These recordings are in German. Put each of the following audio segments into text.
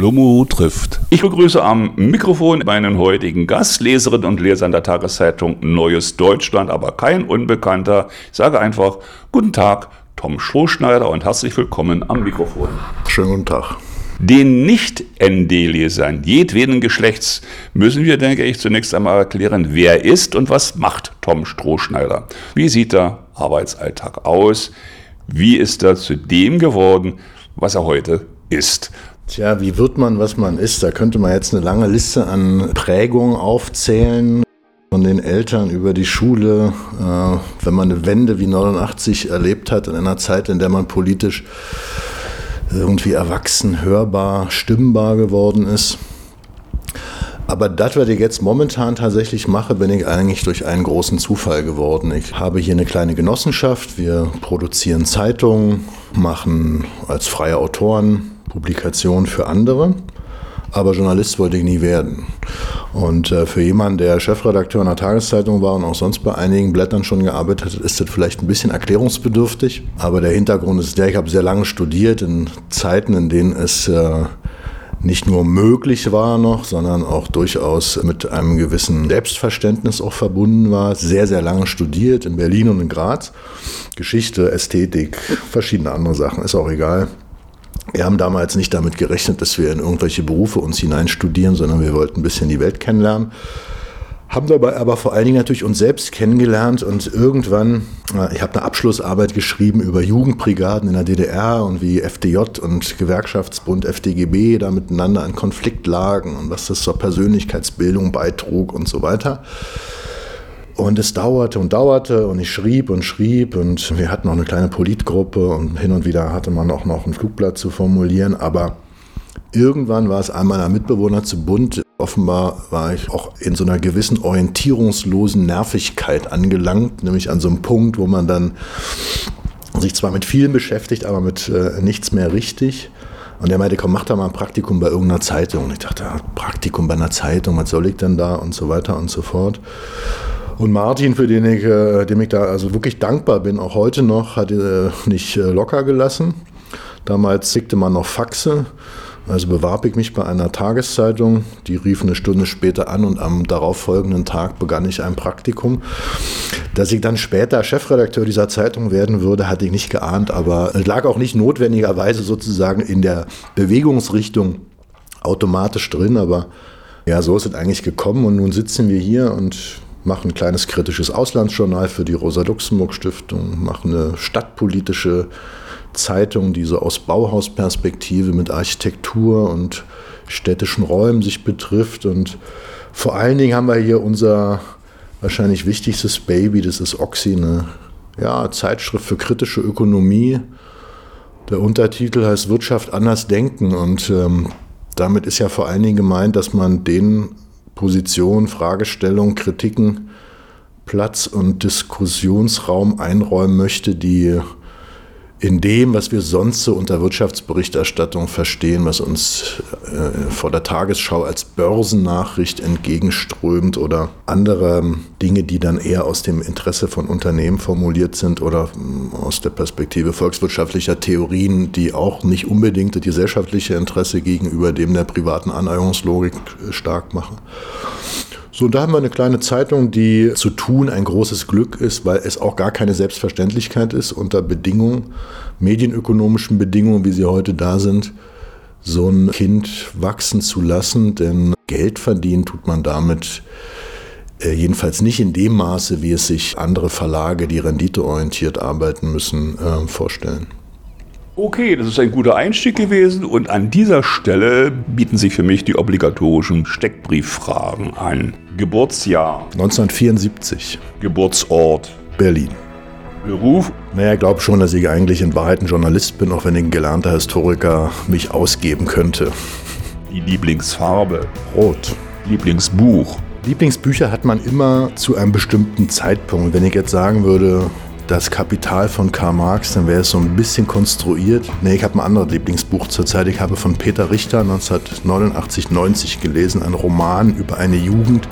Schlummo trifft. Ich begrüße am Mikrofon meinen heutigen Gast, Leserinnen und Leser in der Tageszeitung Neues Deutschland, aber kein Unbekannter. Ich sage einfach Guten Tag, Tom Strohschneider und herzlich willkommen am Mikrofon. Schönen guten Tag. Den Nicht-ND-Lesern jedweden Geschlechts müssen wir, denke ich, zunächst einmal erklären, wer ist und was macht Tom Strohschneider. Wie sieht der Arbeitsalltag aus? Wie ist er zu dem geworden, was er heute ist? Tja, wie wird man, was man ist? Da könnte man jetzt eine lange Liste an Prägungen aufzählen. Von den Eltern über die Schule, äh, wenn man eine Wende wie 89 erlebt hat, in einer Zeit, in der man politisch irgendwie erwachsen, hörbar, stimmbar geworden ist. Aber das, was ich jetzt momentan tatsächlich mache, bin ich eigentlich durch einen großen Zufall geworden. Ich habe hier eine kleine Genossenschaft. Wir produzieren Zeitungen, machen als freie Autoren Publikation für andere, aber Journalist wollte ich nie werden. Und äh, für jemanden, der Chefredakteur einer Tageszeitung war und auch sonst bei einigen Blättern schon gearbeitet hat, ist das vielleicht ein bisschen erklärungsbedürftig. Aber der Hintergrund ist der, ich habe sehr lange studiert in Zeiten, in denen es äh, nicht nur möglich war noch, sondern auch durchaus mit einem gewissen Selbstverständnis auch verbunden war. Sehr, sehr lange studiert in Berlin und in Graz. Geschichte, Ästhetik, verschiedene andere Sachen, ist auch egal. Wir haben damals nicht damit gerechnet, dass wir in irgendwelche Berufe uns hineinstudieren, sondern wir wollten ein bisschen die Welt kennenlernen. Haben dabei aber vor allen Dingen natürlich uns selbst kennengelernt und irgendwann, äh, ich habe eine Abschlussarbeit geschrieben über Jugendbrigaden in der DDR und wie FDJ und Gewerkschaftsbund FDGB da miteinander in Konflikt lagen und was das zur Persönlichkeitsbildung beitrug und so weiter. Und es dauerte und dauerte und ich schrieb und schrieb und wir hatten noch eine kleine Politgruppe und hin und wieder hatte man auch noch ein Flugblatt zu formulieren. Aber irgendwann war es einmal ein Mitbewohner zu bunt. Offenbar war ich auch in so einer gewissen orientierungslosen Nervigkeit angelangt, nämlich an so einem Punkt, wo man dann sich zwar mit vielen beschäftigt, aber mit äh, nichts mehr richtig. Und er meinte, komm, mach da mal ein Praktikum bei irgendeiner Zeitung. Und ich dachte, ja, Praktikum bei einer Zeitung, was soll ich denn da und so weiter und so fort. Und Martin, für den ich, äh, dem ich da also wirklich dankbar bin, auch heute noch, hat äh, nicht äh, locker gelassen. Damals schickte man noch Faxe. Also bewarb ich mich bei einer Tageszeitung, die rief eine Stunde später an und am darauffolgenden Tag begann ich ein Praktikum. Dass ich dann später Chefredakteur dieser Zeitung werden würde, hatte ich nicht geahnt, aber es lag auch nicht notwendigerweise sozusagen in der Bewegungsrichtung automatisch drin, aber ja, so ist es eigentlich gekommen und nun sitzen wir hier und mache ein kleines kritisches Auslandsjournal für die Rosa-Luxemburg-Stiftung, mache eine stadtpolitische Zeitung, die so aus Bauhausperspektive mit Architektur und städtischen Räumen sich betrifft. Und vor allen Dingen haben wir hier unser wahrscheinlich wichtigstes Baby, das ist Oxy, eine ja, Zeitschrift für kritische Ökonomie. Der Untertitel heißt Wirtschaft anders denken und ähm, damit ist ja vor allen Dingen gemeint, dass man den Position, Fragestellung, Kritiken Platz und Diskussionsraum einräumen möchte, die in dem, was wir sonst so unter Wirtschaftsberichterstattung verstehen, was uns äh, vor der Tagesschau als Börsennachricht entgegenströmt oder andere Dinge, die dann eher aus dem Interesse von Unternehmen formuliert sind oder äh, aus der Perspektive volkswirtschaftlicher Theorien, die auch nicht unbedingt das gesellschaftliche Interesse gegenüber dem der privaten Aneignungslogik äh, stark machen. So, und da haben wir eine kleine Zeitung, die zu tun ein großes Glück ist, weil es auch gar keine Selbstverständlichkeit ist, unter Bedingungen, medienökonomischen Bedingungen, wie sie heute da sind, so ein Kind wachsen zu lassen. Denn Geld verdienen tut man damit äh, jedenfalls nicht in dem Maße, wie es sich andere Verlage, die renditeorientiert arbeiten müssen, äh, vorstellen. Okay, das ist ein guter Einstieg gewesen und an dieser Stelle bieten sich für mich die obligatorischen Steckbrieffragen an. Geburtsjahr 1974. Geburtsort Berlin. Beruf? Naja, ich glaube schon, dass ich eigentlich in Wahrheit ein Journalist bin, auch wenn ich ein gelernter Historiker mich ausgeben könnte. Die Lieblingsfarbe? Rot. Lieblingsbuch? Lieblingsbücher hat man immer zu einem bestimmten Zeitpunkt. Wenn ich jetzt sagen würde, das Kapital von Karl Marx, dann wäre es so ein bisschen konstruiert. Nee, ich habe ein anderes Lieblingsbuch zurzeit. Ich habe von Peter Richter 1989, 90 gelesen, ein Roman über eine Jugend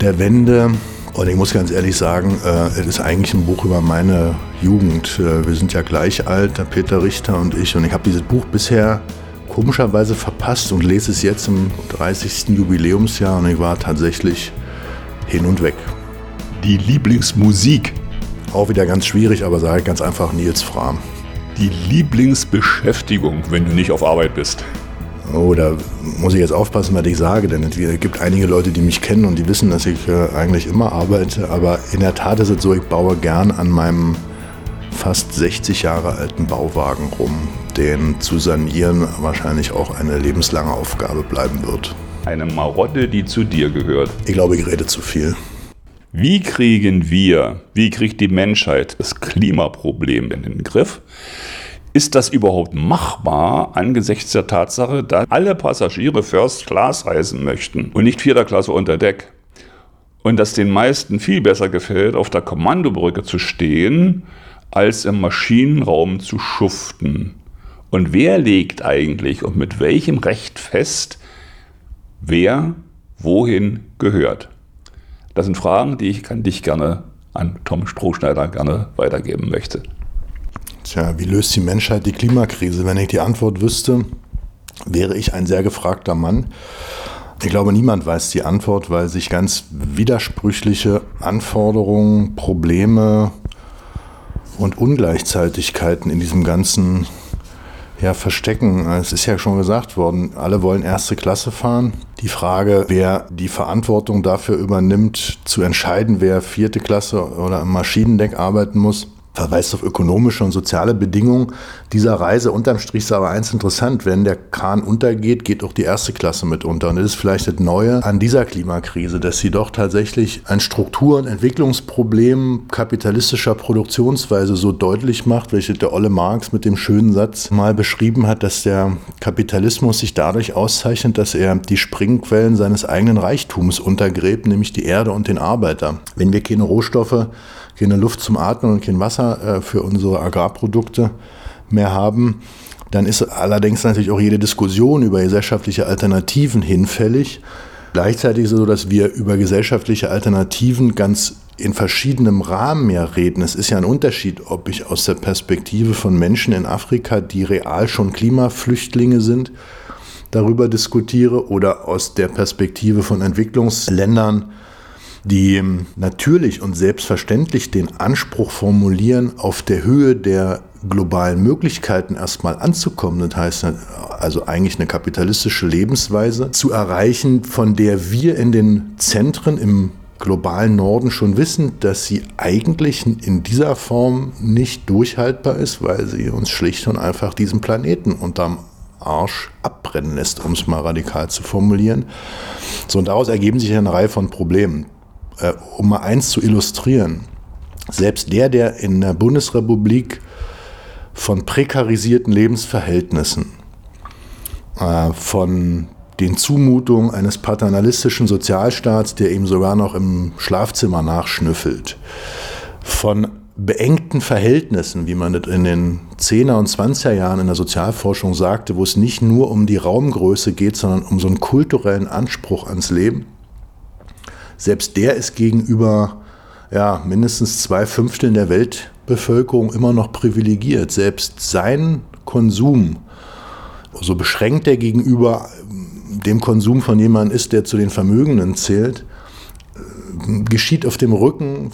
der Wende. Und ich muss ganz ehrlich sagen, äh, es ist eigentlich ein Buch über meine Jugend. Äh, wir sind ja gleich alt, der Peter Richter und ich. Und ich habe dieses Buch bisher komischerweise verpasst und lese es jetzt im 30. Jubiläumsjahr und ich war tatsächlich hin und weg. Die Lieblingsmusik. Auch wieder ganz schwierig, aber sage ich ganz einfach Nils Fram. Die Lieblingsbeschäftigung, wenn du nicht auf Arbeit bist. Oh, da muss ich jetzt aufpassen, was ich sage, denn es gibt einige Leute, die mich kennen und die wissen, dass ich äh, eigentlich immer arbeite. Aber in der Tat ist es so, ich baue gern an meinem fast 60 Jahre alten Bauwagen rum, den zu sanieren wahrscheinlich auch eine lebenslange Aufgabe bleiben wird. Eine Marotte, die zu dir gehört. Ich glaube, ich rede zu viel. Wie kriegen wir, wie kriegt die Menschheit das Klimaproblem in den Griff? Ist das überhaupt machbar angesichts der Tatsache, dass alle Passagiere First Class reisen möchten und nicht vierter Klasse unter Deck? Und dass den meisten viel besser gefällt, auf der Kommandobrücke zu stehen, als im Maschinenraum zu schuften. Und wer legt eigentlich und mit welchem Recht fest, wer wohin gehört? Das sind Fragen, die ich an dich gerne, an Tom Strohschneider gerne weitergeben möchte. Tja, wie löst die Menschheit die Klimakrise? Wenn ich die Antwort wüsste, wäre ich ein sehr gefragter Mann. Ich glaube, niemand weiß die Antwort, weil sich ganz widersprüchliche Anforderungen, Probleme und Ungleichzeitigkeiten in diesem ganzen ja, verstecken. Es ist ja schon gesagt worden, alle wollen erste Klasse fahren. Die Frage, wer die Verantwortung dafür übernimmt, zu entscheiden, wer vierte Klasse oder im Maschinendeck arbeiten muss, verweist auf ökonomische und soziale Bedingungen dieser Reise. Unterm Strich ist aber eins interessant, wenn der Kahn untergeht, geht auch die erste Klasse mit unter. Und das ist vielleicht das Neue an dieser Klimakrise, dass sie doch tatsächlich ein Struktur- und Entwicklungsproblem kapitalistischer Produktionsweise so deutlich macht, welches der Olle Marx mit dem schönen Satz mal beschrieben hat, dass der Kapitalismus sich dadurch auszeichnet, dass er die Springquellen seines eigenen Reichtums untergräbt, nämlich die Erde und den Arbeiter. Wenn wir keine Rohstoffe keine Luft zum Atmen und kein Wasser äh, für unsere Agrarprodukte mehr haben, dann ist allerdings natürlich auch jede Diskussion über gesellschaftliche Alternativen hinfällig. Gleichzeitig ist es so, dass wir über gesellschaftliche Alternativen ganz in verschiedenem Rahmen mehr reden. Es ist ja ein Unterschied, ob ich aus der Perspektive von Menschen in Afrika, die real schon Klimaflüchtlinge sind, darüber diskutiere oder aus der Perspektive von Entwicklungsländern, die natürlich und selbstverständlich den Anspruch formulieren, auf der Höhe der globalen Möglichkeiten erstmal anzukommen. Das heißt also eigentlich eine kapitalistische Lebensweise zu erreichen, von der wir in den Zentren im globalen Norden schon wissen, dass sie eigentlich in dieser Form nicht durchhaltbar ist, weil sie uns schlicht und einfach diesen Planeten unterm Arsch abbrennen lässt, um es mal radikal zu formulieren. So, und daraus ergeben sich eine Reihe von Problemen äh, um mal eins zu illustrieren, selbst der, der in der Bundesrepublik von prekarisierten Lebensverhältnissen, äh, von den Zumutungen eines paternalistischen Sozialstaats, der ihm sogar noch im Schlafzimmer nachschnüffelt, von beengten Verhältnissen, wie man das in den 10er und 20er Jahren in der Sozialforschung sagte, wo es nicht nur um die Raumgröße geht, sondern um so einen kulturellen Anspruch ans Leben, selbst der ist gegenüber ja, mindestens zwei Fünfteln der Weltbevölkerung immer noch privilegiert. Selbst sein Konsum, so beschränkt er gegenüber dem Konsum von jemandem ist, der zu den Vermögenden zählt, geschieht auf dem Rücken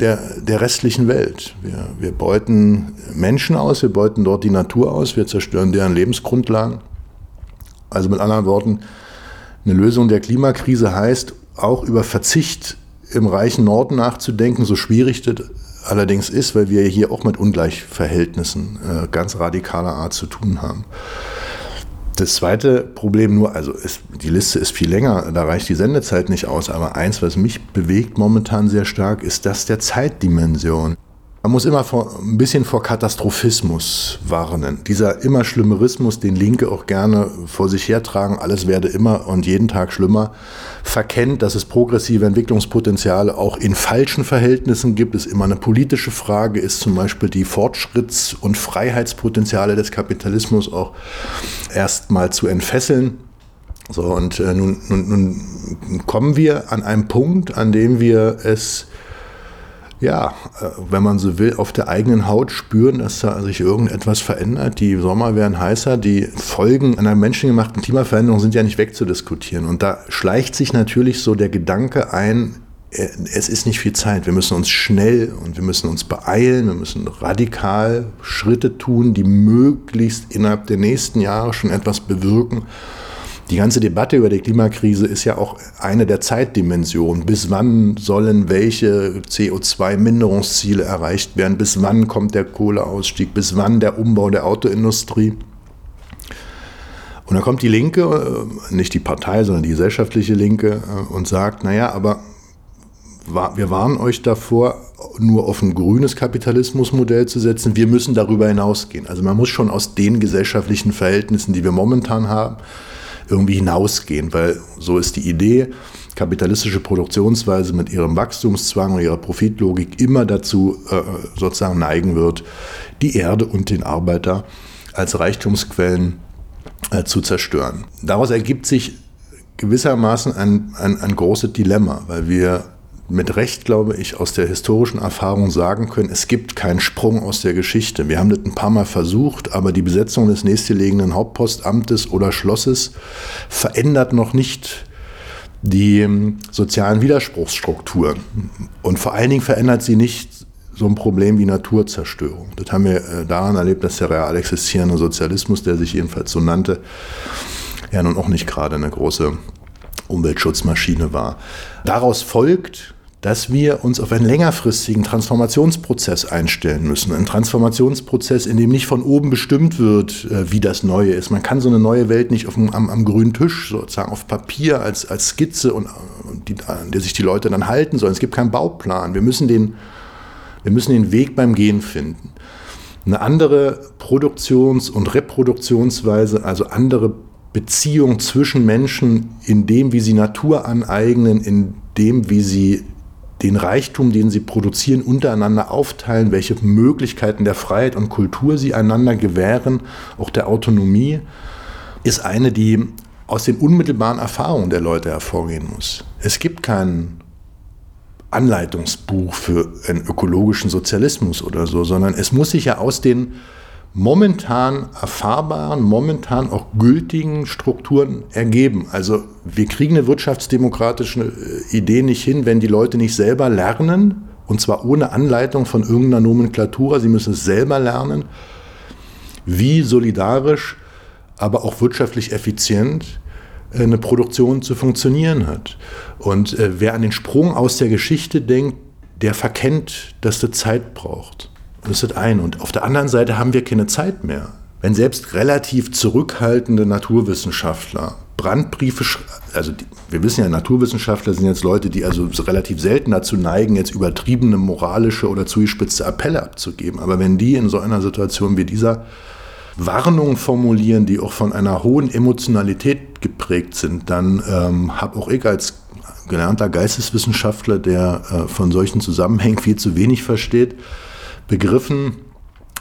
der, der restlichen Welt. Wir, wir beuten Menschen aus, wir beuten dort die Natur aus, wir zerstören deren Lebensgrundlagen. Also mit anderen Worten, eine Lösung der Klimakrise heißt, auch über Verzicht im reichen Norden nachzudenken, so schwierig das allerdings ist, weil wir hier auch mit Ungleichverhältnissen äh, ganz radikaler Art zu tun haben. Das zweite Problem nur, also ist, die Liste ist viel länger, da reicht die Sendezeit nicht aus, aber eins, was mich bewegt momentan sehr stark, ist das der Zeitdimension. Man muss immer vor, ein bisschen vor Katastrophismus warnen. Dieser immer Schlimmerismus, den Linke auch gerne vor sich hertragen, alles werde immer und jeden Tag schlimmer, verkennt, dass es progressive Entwicklungspotenziale auch in falschen Verhältnissen gibt, ist immer eine politische Frage, ist zum Beispiel die Fortschritts- und Freiheitspotenziale des Kapitalismus auch erstmal zu entfesseln. So, und äh, nun, nun, nun kommen wir an einen Punkt, an dem wir es ja, äh, wenn man so will, auf der eigenen Haut spüren, dass da sich irgendetwas verändert. Die Sommer werden heißer, die Folgen einer menschengemachten Klimaveränderung sind ja nicht wegzudiskutieren. Und da schleicht sich natürlich so der Gedanke ein, äh, es ist nicht viel Zeit. Wir müssen uns schnell und wir müssen uns beeilen. Wir müssen radikal Schritte tun, die möglichst innerhalb der nächsten Jahre schon etwas bewirken. Die ganze Debatte über die Klimakrise ist ja auch eine der Zeitdimensionen. Bis wann sollen welche CO2-Minderungsziele erreicht werden? Bis wann kommt der Kohleausstieg? Bis wann der Umbau der Autoindustrie? Und dann kommt die Linke, äh, nicht die Partei, sondern die gesellschaftliche Linke, äh, und sagt, naja, aber wir warnen euch davor, nur auf ein grünes Kapitalismusmodell zu setzen. Wir müssen darüber hinausgehen. Also man muss schon aus den gesellschaftlichen Verhältnissen, die wir momentan haben, irgendwie hinausgehen, weil so ist die Idee, kapitalistische Produktionsweise mit ihrem Wachstumszwang und ihrer Profitlogik immer dazu äh, sozusagen neigen wird, die Erde und den Arbeiter als Reichtumsquellen äh, zu zerstören. Daraus ergibt sich gewissermaßen ein, ein, ein großes Dilemma, weil wir mit Recht, glaube ich, aus der historischen Erfahrung sagen können, es gibt keinen Sprung aus der Geschichte. Wir haben das ein paar Mal versucht, aber die Besetzung des nächstgelegenen Hauptpostamtes oder Schlosses verändert noch nicht die ähm, sozialen Widerspruchsstrukturen. Und vor allen Dingen verändert sie nicht so ein Problem wie Naturzerstörung. Das haben wir äh, daran erlebt, dass der real existierende Sozialismus, der sich jedenfalls so nannte, ja nun auch nicht gerade eine große Umweltschutzmaschine war. Daraus folgt, dass wir uns auf einen längerfristigen Transformationsprozess einstellen müssen. Ein Transformationsprozess, in dem nicht von oben bestimmt wird, äh, wie das Neue ist. Man kann so eine neue Welt nicht auf dem, am, am, grünen Tisch sozusagen auf Papier als, als Skizze und, und die, an der sich die Leute dann halten sollen. Es gibt keinen Bauplan. Wir müssen den, wir müssen den Weg beim Gehen finden. Eine andere Produktions- und Reproduktionsweise, also andere Beziehung zwischen Menschen in dem, wie sie Natur aneignen, in dem, wie sie den Reichtum, den sie produzieren, untereinander aufteilen, welche Möglichkeiten der Freiheit und Kultur sie einander gewähren, auch der Autonomie, ist eine, die aus den unmittelbaren Erfahrungen der Leute hervorgehen muss. Es gibt kein Anleitungsbuch für einen ökologischen Sozialismus oder so, sondern es muss sich ja aus den momentan erfahrbaren, momentan auch gültigen Strukturen ergeben. Also wir kriegen eine wirtschaftsdemokratische äh, Idee nicht hin, wenn die Leute nicht selber lernen, und zwar ohne Anleitung von irgendeiner Nomenklatura, sie müssen es selber lernen, wie solidarisch, aber auch wirtschaftlich effizient äh, eine Produktion zu funktionieren hat. Und äh, wer an den Sprung aus der Geschichte denkt, der verkennt, dass das Zeit braucht. Das ist das eine. Und auf der anderen Seite haben wir keine Zeit mehr. Wenn selbst relativ zurückhaltende Naturwissenschaftler Brandbriefe, also die, wir wissen ja, Naturwissenschaftler sind jetzt Leute, die also relativ selten dazu neigen, jetzt übertriebene moralische oder zugespitzte Appelle abzugeben. Aber wenn die in so einer Situation wie dieser Warnungen formulieren, die auch von einer hohen Emotionalität geprägt sind, dann ähm, habe auch ich als gelernter Geisteswissenschaftler, der äh, von solchen Zusammenhängen viel zu wenig versteht, begriffen,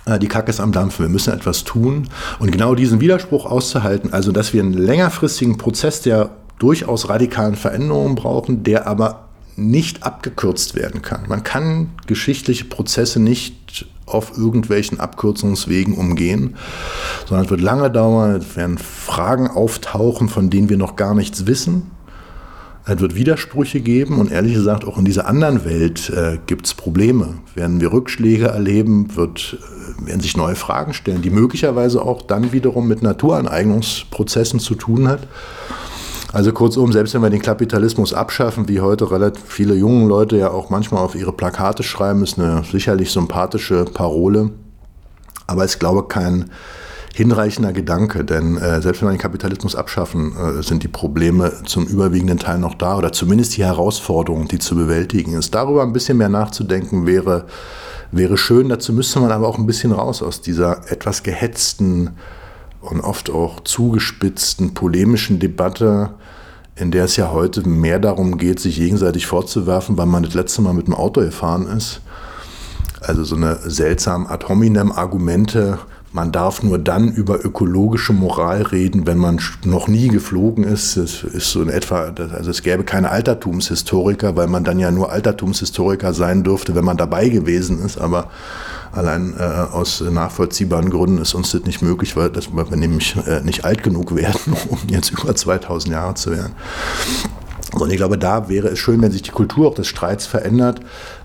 äh, die Kacke ist am Dampfen, wir müssen etwas tun. Und genau diesen Widerspruch auszuhalten, also dass wir einen längerfristigen Prozess der durchaus radikalen Veränderungen brauchen, der aber nicht abgekürzt werden kann. Man kann geschichtliche Prozesse nicht auf irgendwelchen Abkürzungswegen umgehen, sondern es wird lange dauern, es werden Fragen auftauchen, von denen wir noch gar nichts wissen. Es wird Widersprüche geben und ehrlich gesagt auch in dieser anderen Welt äh, gibt es Probleme. Werden wir Rückschläge erleben, wird, äh, werden sich neue Fragen stellen, die möglicherweise auch dann wiederum mit Naturaneignungsprozessen zu tun hat. Also kurzum, selbst wenn wir den Kapitalismus abschaffen, wie heute relativ viele junge Leute ja auch manchmal auf ihre Plakate schreiben, ist eine sicherlich sympathische Parole. Aber ich glaube kein hinreichender Gedanke, denn äh, selbst wenn wir den Kapitalismus abschaffen, äh, sind die Probleme zum überwiegenden Teil noch da oder zumindest die Herausforderungen, die zu bewältigen ist. Darüber ein bisschen mehr nachzudenken wäre, wäre schön. Dazu müsste man aber auch ein bisschen raus aus dieser etwas gehetzten und oft auch zugespitzten polemischen Debatte, in der es ja heute mehr darum geht, sich gegenseitig vorzuwerfen, weil man das letzte Mal mit dem Auto gefahren ist. Also so eine seltsame Ad hominem Argumente man darf nur dann über ökologische Moral reden, wenn man noch nie geflogen ist. Das ist so in etwa, also es gäbe keine Altertumshistoriker, weil man dann ja nur Altertumshistoriker sein dürfte, wenn man dabei gewesen ist. Aber allein äh, aus nachvollziehbaren Gründen ist uns das nicht möglich, weil, das, wir nämlich äh, nicht alt genug werden, um jetzt über 2000 Jahre zu werden. Und ich glaube, da wäre es schön, wenn sich die Kultur auch des Streits verändert.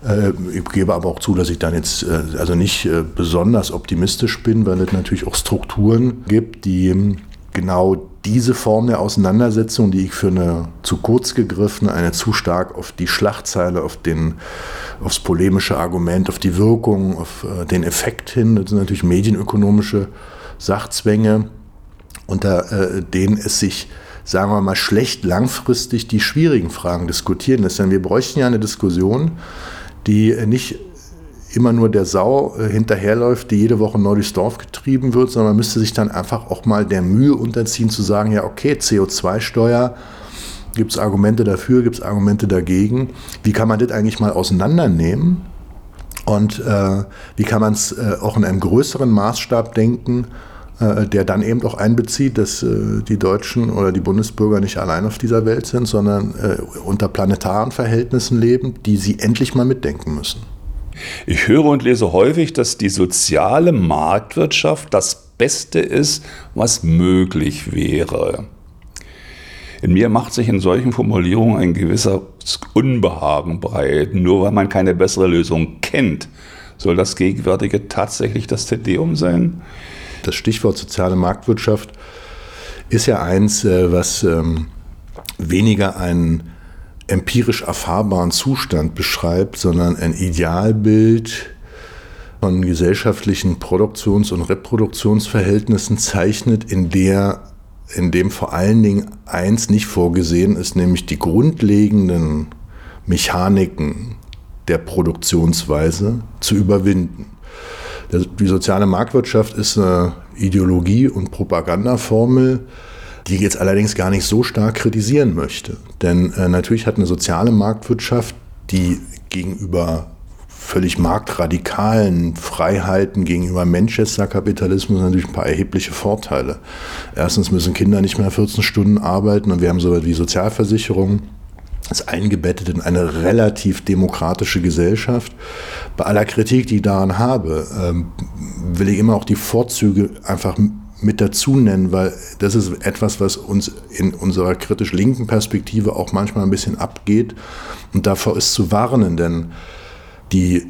Äh, ich gebe aber auch zu, dass ich dann jetzt äh, also nicht äh, besonders optimistisch bin, weil es natürlich auch Strukturen gibt, die genau diese Form der Auseinandersetzung, die ich für eine zu kurz gegriffen, eine zu stark auf die Schlachtzeile, auf den, aufs polemische Argument, auf die Wirkung, auf den Effekt hin, das sind natürlich medienökonomische Sachzwänge, unter denen es sich sagen wir mal, schlecht langfristig die schwierigen Fragen diskutieren lässt. Denn wir bräuchten ja eine Diskussion, die nicht immer nur der Sau äh, hinterherläuft, die jede Woche neu durchs Dorf getrieben wird, sondern man müsste sich dann einfach auch mal der Mühe unterziehen zu sagen, ja okay, CO2-Steuer, gibt es Argumente dafür, gibt es Argumente dagegen. Wie kann man das eigentlich mal auseinandernehmen? Und äh, wie kann man es äh, auch in einem größeren Maßstab denken? Äh, der dann eben auch einbezieht, dass äh, die Deutschen oder die Bundesbürger nicht allein auf dieser Welt sind, sondern äh, unter planetaren Verhältnissen leben, die sie endlich mal mitdenken müssen. Ich höre und lese häufig, dass die soziale Marktwirtschaft das Beste ist, was möglich wäre. In mir macht sich in solchen Formulierungen ein gewisser Unbehagen breit. Nur weil man keine bessere Lösung kennt, soll das Gegenwärtige tatsächlich das Tedeum sein? Das Stichwort soziale Marktwirtschaft ist ja eins, äh, was ähm, weniger einen empirisch erfahrbaren Zustand beschreibt, sondern ein Idealbild von gesellschaftlichen Produktions- und Reproduktionsverhältnissen zeichnet, in der in dem vor allen Dingen eins nicht vorgesehen ist, nämlich die grundlegenden Mechaniken der Produktionsweise zu überwinden. Die soziale Marktwirtschaft ist eine Ideologie- und Propagandaformel, die ich jetzt allerdings gar nicht so stark kritisieren möchte. Denn äh, natürlich hat eine soziale Marktwirtschaft, die gegenüber völlig marktradikalen Freiheiten gegenüber Manchester-Kapitalismus natürlich ein paar erhebliche Vorteile. Erstens müssen Kinder nicht mehr 14 Stunden arbeiten und wir haben so etwas wie Sozialversicherungen ist eingebettet in eine relativ demokratische Gesellschaft. Bei aller Kritik, die ich daran habe, ähm, will ich immer auch die Vorzüge einfach mit dazu nennen, weil das ist etwas, was uns in unserer kritisch linken Perspektive auch manchmal ein bisschen abgeht. Und davor ist zu warnen, denn die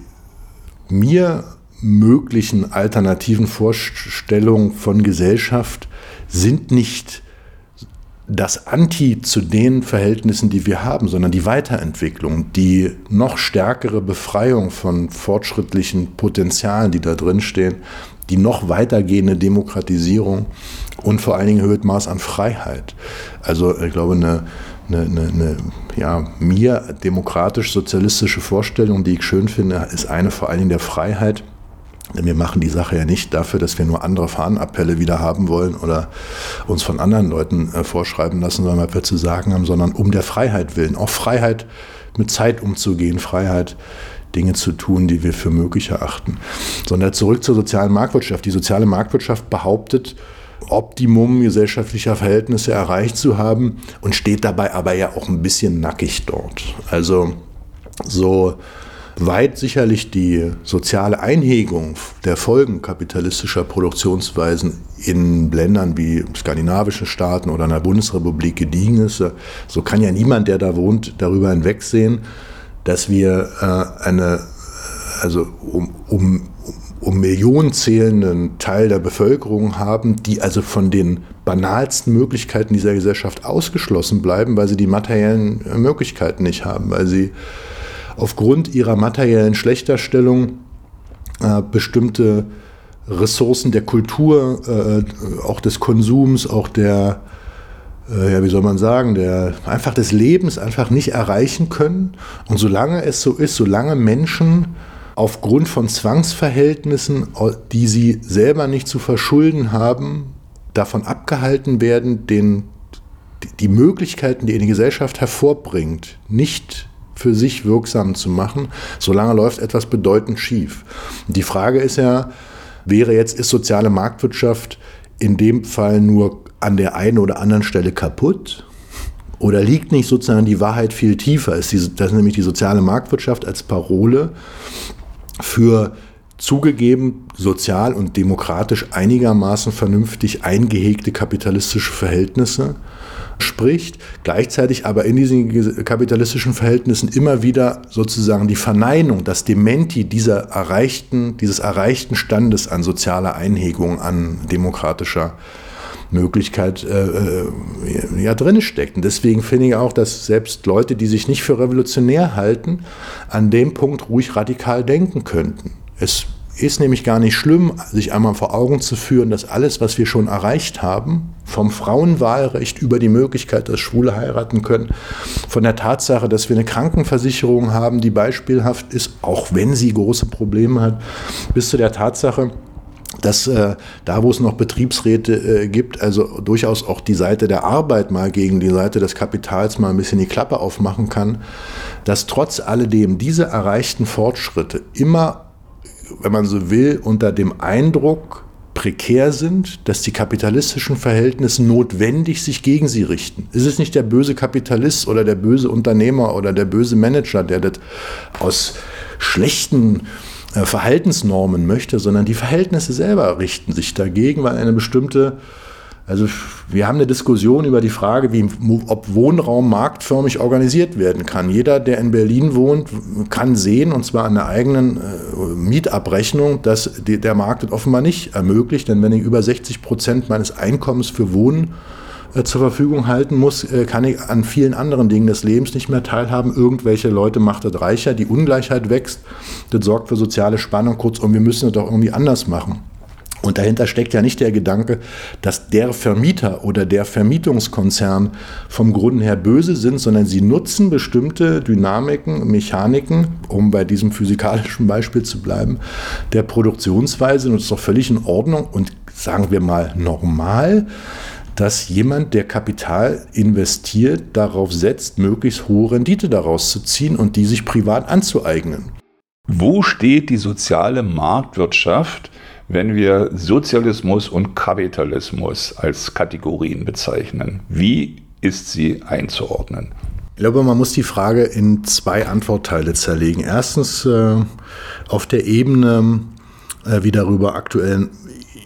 mir möglichen alternativen Vorstellungen von Gesellschaft sind nicht das Anti zu den Verhältnissen, die wir haben, sondern die Weiterentwicklung, die noch stärkere Befreiung von fortschrittlichen Potenzialen, die da drin stehen, die noch weitergehende Demokratisierung und vor allen Dingen erhöht Maß an Freiheit. Also ich glaube, eine, eine, eine, eine ja, mir demokratisch-sozialistische Vorstellung, die ich schön finde, ist eine vor allen Dingen der Freiheit denn wir machen die Sache ja nicht dafür, dass wir nur andere Fahnenappelle wieder haben wollen oder uns von anderen Leuten äh, vorschreiben lassen, sondern was wir zu sagen haben, sondern um der Freiheit willen. Auch Freiheit mit Zeit umzugehen, Freiheit Dinge zu tun, die wir für möglich erachten. Sondern zurück zur sozialen Marktwirtschaft. Die soziale Marktwirtschaft behauptet, Optimum gesellschaftlicher Verhältnisse erreicht zu haben und steht dabei aber ja auch ein bisschen nackig dort. Also so weit sicherlich die soziale Einhegung der Folgen kapitalistischer Produktionsweisen in Ländern wie skandinavischen Staaten oder einer Bundesrepublik gediegen ist. So kann ja niemand, der da wohnt, darüber hinwegsehen, dass wir äh, eine, also um, um, um Millionen zählenden Teil der Bevölkerung haben, die also von den banalsten Möglichkeiten dieser Gesellschaft ausgeschlossen bleiben, weil sie die materiellen Möglichkeiten nicht haben, weil sie aufgrund ihrer materiellen Schlechterstellung äh, bestimmte Ressourcen der Kultur, äh, auch des Konsums, auch der, äh, ja, wie soll man sagen, der einfach des Lebens einfach nicht erreichen können. Und solange es so ist, solange Menschen aufgrund von Zwangsverhältnissen, die sie selber nicht zu verschulden haben, davon abgehalten werden, den, die Möglichkeiten, die eine Gesellschaft hervorbringt, nicht für sich wirksam zu machen, solange läuft etwas bedeutend schief. Die Frage ist ja, wäre jetzt, ist soziale Marktwirtschaft in dem Fall nur an der einen oder anderen Stelle kaputt? Oder liegt nicht sozusagen die Wahrheit viel tiefer? Ist die, das ist nämlich die soziale Marktwirtschaft als Parole für zugegeben sozial und demokratisch einigermaßen vernünftig eingehegte kapitalistische Verhältnisse spricht, gleichzeitig aber in diesen kapitalistischen Verhältnissen immer wieder sozusagen die Verneinung, das Dementi dieser erreichten, dieses erreichten Standes an sozialer Einhegung, an demokratischer Möglichkeit äh, äh ja drin steckt. Und deswegen finde ich auch, dass selbst Leute, die sich nicht für revolutionär halten, an dem Punkt ruhig radikal denken könnten. Es ist nämlich gar nicht schlimm, sich einmal vor Augen zu führen, dass alles, was wir schon erreicht haben, vom Frauenwahlrecht über die Möglichkeit, dass Schwule heiraten können, von der Tatsache, dass wir eine Krankenversicherung haben, die beispielhaft ist, auch wenn sie große Probleme hat, bis zu der Tatsache, dass äh, da, wo es noch Betriebsräte äh, gibt, also durchaus auch die Seite der Arbeit mal gegen die Seite des Kapitals mal ein bisschen die Klappe aufmachen kann, dass trotz alledem diese erreichten Fortschritte immer wenn man so will, unter dem Eindruck prekär sind, dass die kapitalistischen Verhältnisse notwendig sich gegen sie richten. Es ist nicht der böse Kapitalist oder der böse Unternehmer oder der böse Manager, der das aus schlechten äh, Verhaltensnormen möchte, sondern die Verhältnisse selber richten sich dagegen, weil eine bestimmte also wir haben eine Diskussion über die Frage, wie, ob Wohnraum marktförmig organisiert werden kann. Jeder, der in Berlin wohnt, kann sehen, und zwar an der eigenen äh, Mietabrechnung, dass die, der Markt das offenbar nicht ermöglicht. Denn wenn ich über 60 Prozent meines Einkommens für Wohnen äh, zur Verfügung halten muss, äh, kann ich an vielen anderen Dingen des Lebens nicht mehr teilhaben. Irgendwelche Leute macht das reicher, die Ungleichheit wächst, das sorgt für soziale Spannung. Kurzum, wir müssen es doch irgendwie anders machen. Und dahinter steckt ja nicht der Gedanke, dass der Vermieter oder der Vermietungskonzern vom Grunde her böse sind, sondern sie nutzen bestimmte Dynamiken, Mechaniken, um bei diesem physikalischen Beispiel zu bleiben, der Produktionsweise. Und es ist doch völlig in Ordnung und sagen wir mal normal, dass jemand, der Kapital investiert, darauf setzt, möglichst hohe Rendite daraus zu ziehen und die sich privat anzueignen. Wo steht die soziale Marktwirtschaft wenn wir Sozialismus und Kapitalismus als Kategorien bezeichnen? Wie ist sie einzuordnen? Ich glaube, man muss die Frage in zwei Antwortteile zerlegen. Erstens äh, auf der Ebene, äh, wie darüber aktuell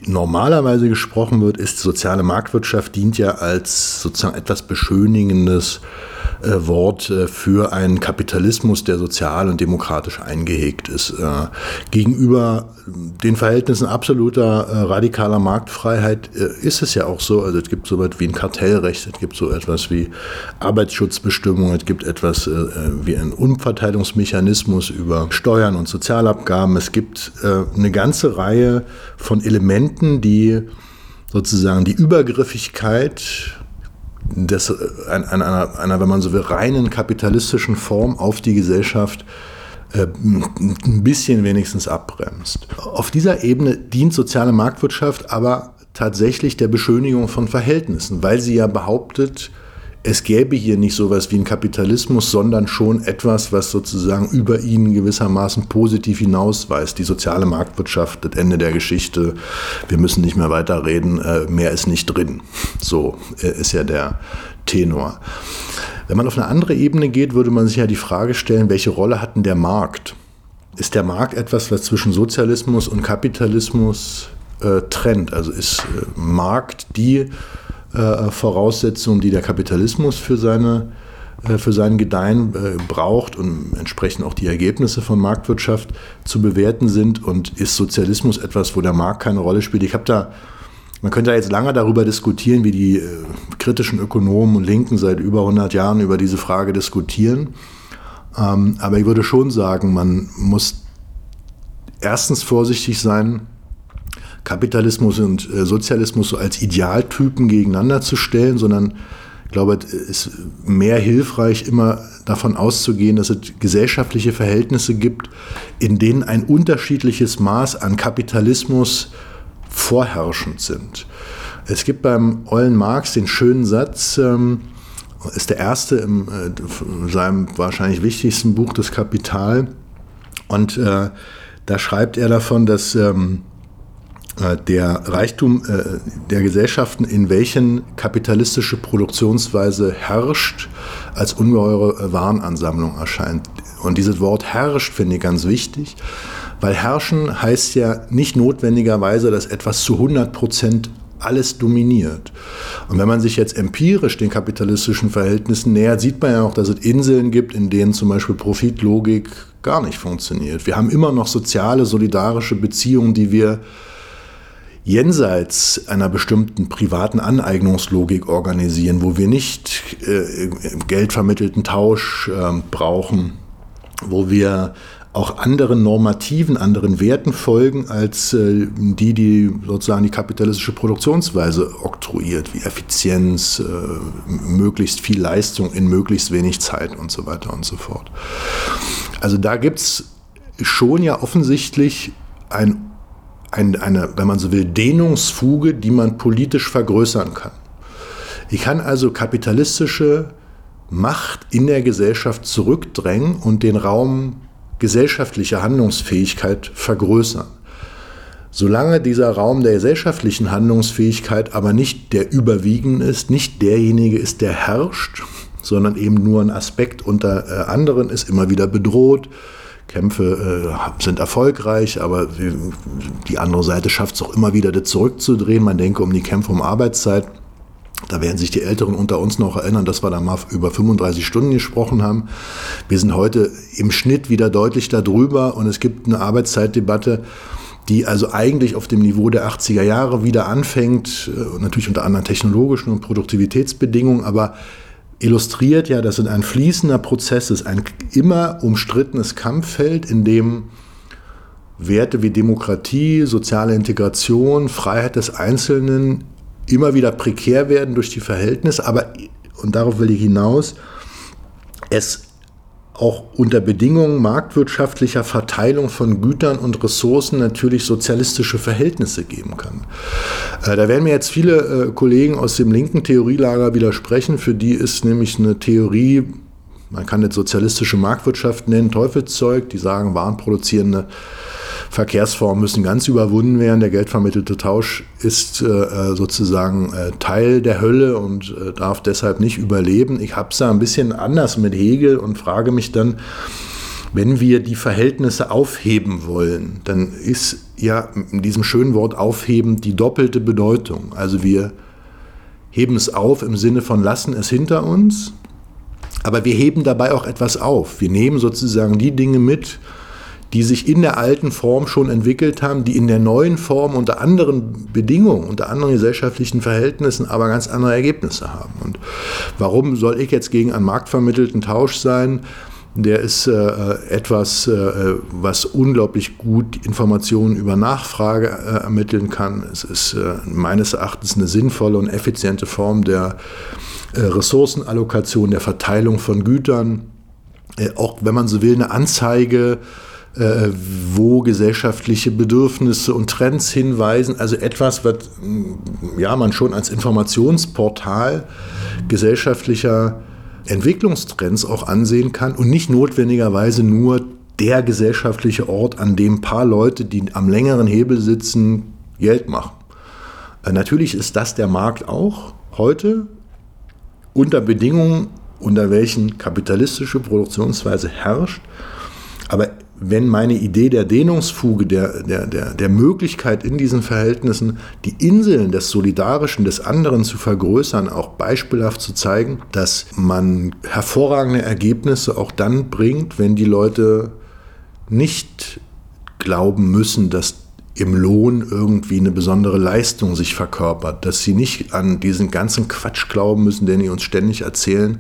normalerweise gesprochen wird, ist soziale Marktwirtschaft dient ja als sozusagen etwas beschönigendes äh, Wort äh, für einen Kapitalismus, der sozial und demokratisch eingehegt ist. Äh, gegenüber den Verhältnissen absoluter äh, radikaler Marktfreiheit äh, ist es ja auch so, also es gibt so etwas wie ein Kartellrecht, es gibt so etwas wie Arbeitsschutzbestimmungen, es gibt etwas äh, wie einen Umverteilungsmechanismus über Steuern und Sozialabgaben, es gibt eine ganze Reihe von Elementen, die sozusagen die Übergriffigkeit des, an, an einer, einer, wenn man so will, reinen kapitalistischen Form auf die Gesellschaft äh, ein bisschen wenigstens abbremst. Auf dieser Ebene dient soziale Marktwirtschaft aber tatsächlich der Beschönigung von Verhältnissen, weil sie ja behauptet, es gäbe hier nicht sowas wie ein Kapitalismus, sondern schon etwas, was sozusagen über ihn gewissermaßen positiv hinausweist. Die soziale Marktwirtschaft, das Ende der Geschichte, wir müssen nicht mehr weiterreden, äh, mehr ist nicht drin. So äh, ist ja der Tenor. Wenn man auf eine andere Ebene geht, würde man sich ja die Frage stellen, welche Rolle hat denn der Markt? Ist der Markt etwas, was zwischen Sozialismus und Kapitalismus äh, trennt? Also ist äh, Markt die äh, Voraussetzungen, die der Kapitalismus für seine äh, für sein Gedeihen äh, braucht und entsprechend auch die Ergebnisse von Marktwirtschaft zu bewerten sind und ist Sozialismus etwas, wo der Markt keine Rolle spielt. Ich habe da, man könnte da jetzt lange darüber diskutieren, wie die kritischen Ökonomen und Linken seit über 100 Jahren über diese Frage diskutieren. Ähm, aber ich würde schon sagen, man muss erstens vorsichtig sein, Kapitalismus und äh, Sozialismus so als Idealtypen gegeneinander zu stellen, sondern ich glaube, es ist mehr hilfreich, immer davon auszugehen, dass es gesellschaftliche Verhältnisse gibt, in denen ein unterschiedliches Maß an Kapitalismus vorherrschend sind. Es gibt beim Eulen Marx den schönen Satz, ähm, ist der erste in äh, seinem wahrscheinlich wichtigsten Buch, das Kapital. Und äh, da schreibt er davon, dass ähm, äh, der Reichtum äh, der Gesellschaften, in welchen kapitalistische Produktionsweise herrscht, als ungeheure äh, Warenansammlung erscheint. Und dieses Wort herrscht finde ich ganz wichtig, weil herrschen heißt ja nicht notwendigerweise, dass etwas zu 100 Prozent alles dominiert. Und wenn man sich jetzt empirisch den kapitalistischen Verhältnissen nähert, sieht man ja auch, dass es Inseln gibt, in denen zum Beispiel Profitlogik gar nicht funktioniert. Wir haben immer noch soziale, solidarische Beziehungen, die wir jenseits einer bestimmten privaten Aneignungslogik organisieren, wo wir nicht äh, geldvermittelten Tausch äh, brauchen, wo wir auch anderen normativen, anderen Werten folgen als äh, die, die sozusagen die kapitalistische Produktionsweise oktroyiert, wie Effizienz, äh, möglichst viel Leistung in möglichst wenig Zeit und so weiter und so fort. Also da gibt es schon ja offensichtlich ein, ein, eine, wenn man so will, Dehnungsfuge, die man politisch vergrößern kann. Ich kann also kapitalistische Macht in der Gesellschaft zurückdrängen und den Raum gesellschaftliche Handlungsfähigkeit vergrößern. Solange dieser Raum der gesellschaftlichen Handlungsfähigkeit aber nicht der überwiegende ist, nicht derjenige ist, der herrscht, sondern eben nur ein Aspekt unter äh, anderen ist, immer wieder bedroht. Kämpfe äh, sind erfolgreich, aber die andere Seite schafft es auch immer wieder, das zurückzudrehen. Man denke um die Kämpfe um Arbeitszeit. Da werden sich die Älteren unter uns noch erinnern, dass wir da mal über 35 Stunden gesprochen haben. Wir sind heute im Schnitt wieder deutlich darüber und es gibt eine Arbeitszeitdebatte, die also eigentlich auf dem Niveau der 80er Jahre wieder anfängt, äh, natürlich unter anderen technologischen und Produktivitätsbedingungen, aber illustriert ja, dass es ein fließender Prozess ist, ein immer umstrittenes Kampffeld, in dem Werte wie Demokratie, soziale Integration, Freiheit des Einzelnen immer wieder prekär werden durch die Verhältnisse, aber, und darauf will ich hinaus, es auch unter Bedingungen marktwirtschaftlicher Verteilung von Gütern und Ressourcen natürlich sozialistische Verhältnisse geben kann. Äh, da werden mir jetzt viele äh, Kollegen aus dem linken Theorielager widersprechen, für die ist nämlich eine Theorie, man kann das sozialistische Marktwirtschaft nennen, Teufelszeug, die sagen, warenproduzierende Verkehrsformen müssen ganz überwunden werden. Der geldvermittelte Tausch ist äh, sozusagen äh, Teil der Hölle und äh, darf deshalb nicht überleben. Ich habe es da ein bisschen anders mit Hegel und frage mich dann, wenn wir die Verhältnisse aufheben wollen, dann ist ja in diesem schönen Wort aufheben die doppelte Bedeutung. Also wir heben es auf im Sinne von lassen es hinter uns, aber wir heben dabei auch etwas auf. Wir nehmen sozusagen die Dinge mit, die sich in der alten Form schon entwickelt haben, die in der neuen Form unter anderen Bedingungen, unter anderen gesellschaftlichen Verhältnissen aber ganz andere Ergebnisse haben. Und warum soll ich jetzt gegen einen marktvermittelten Tausch sein? Der ist äh, etwas, äh, was unglaublich gut Informationen über Nachfrage äh, ermitteln kann. Es ist äh, meines Erachtens eine sinnvolle und effiziente Form der äh, Ressourcenallokation, der Verteilung von Gütern. Äh, auch wenn man so will, eine Anzeige äh, wo gesellschaftliche Bedürfnisse und Trends hinweisen. Also etwas, was ja, man schon als Informationsportal gesellschaftlicher Entwicklungstrends auch ansehen kann und nicht notwendigerweise nur der gesellschaftliche Ort, an dem ein paar Leute, die am längeren Hebel sitzen, Geld machen. Äh, natürlich ist das der Markt auch heute unter Bedingungen, unter welchen kapitalistische Produktionsweise herrscht. Aber wenn meine Idee der Dehnungsfuge, der, der, der, der Möglichkeit in diesen Verhältnissen, die Inseln des Solidarischen, des anderen zu vergrößern, auch beispielhaft zu zeigen, dass man hervorragende Ergebnisse auch dann bringt, wenn die Leute nicht glauben müssen, dass im Lohn irgendwie eine besondere Leistung sich verkörpert, dass sie nicht an diesen ganzen Quatsch glauben müssen, den die uns ständig erzählen,